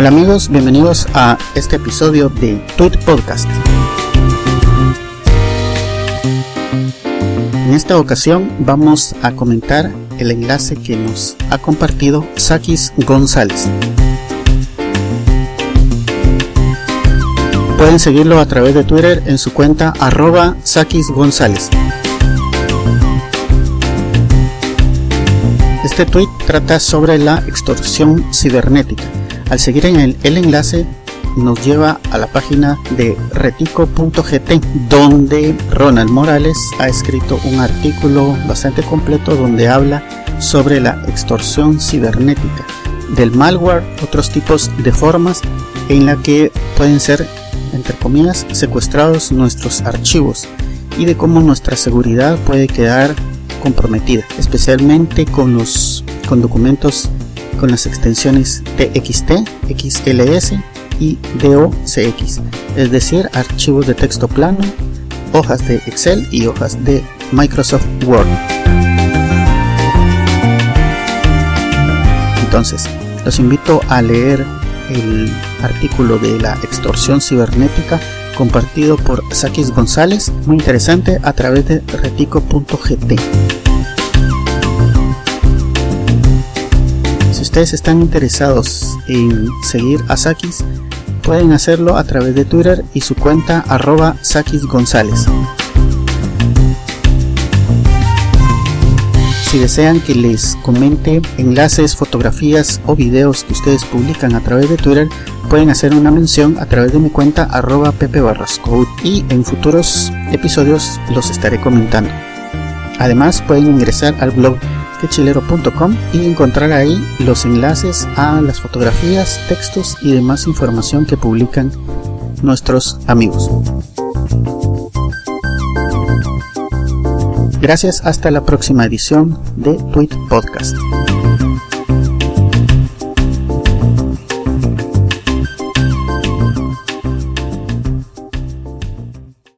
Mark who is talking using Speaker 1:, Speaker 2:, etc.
Speaker 1: Hola amigos, bienvenidos a este episodio de Tweet Podcast. En esta ocasión vamos a comentar el enlace que nos ha compartido Sakis González. Pueden seguirlo a través de Twitter en su cuenta arroba Sakis González. Este tweet trata sobre la extorsión cibernética al seguir en el, enlace nos lleva a la página de retico.gt donde Ronald Morales ha escrito un artículo bastante completo donde habla sobre la extorsión cibernética, del malware, otros tipos de formas en la que pueden ser, entre comillas, secuestrados nuestros archivos y de cómo nuestra seguridad puede quedar comprometida, especialmente con los con documentos con las extensiones TXT, XLS y DOCX, es decir, archivos de texto plano, hojas de Excel y hojas de Microsoft Word. Entonces, los invito a leer el artículo de la extorsión cibernética compartido por Sakis González, muy interesante, a través de retico.gt. ustedes están interesados en seguir a Sakis, pueden hacerlo a través de Twitter y su cuenta arroba Sakis González. Si desean que les comente enlaces, fotografías o videos que ustedes publican a través de Twitter, pueden hacer una mención a través de mi cuenta arroba Pepe y en futuros episodios los estaré comentando. Además pueden ingresar al blog quechilero.com y encontrar ahí los enlaces a las fotografías, textos y demás información que publican nuestros amigos. Gracias, hasta la próxima edición de Tweet Podcast.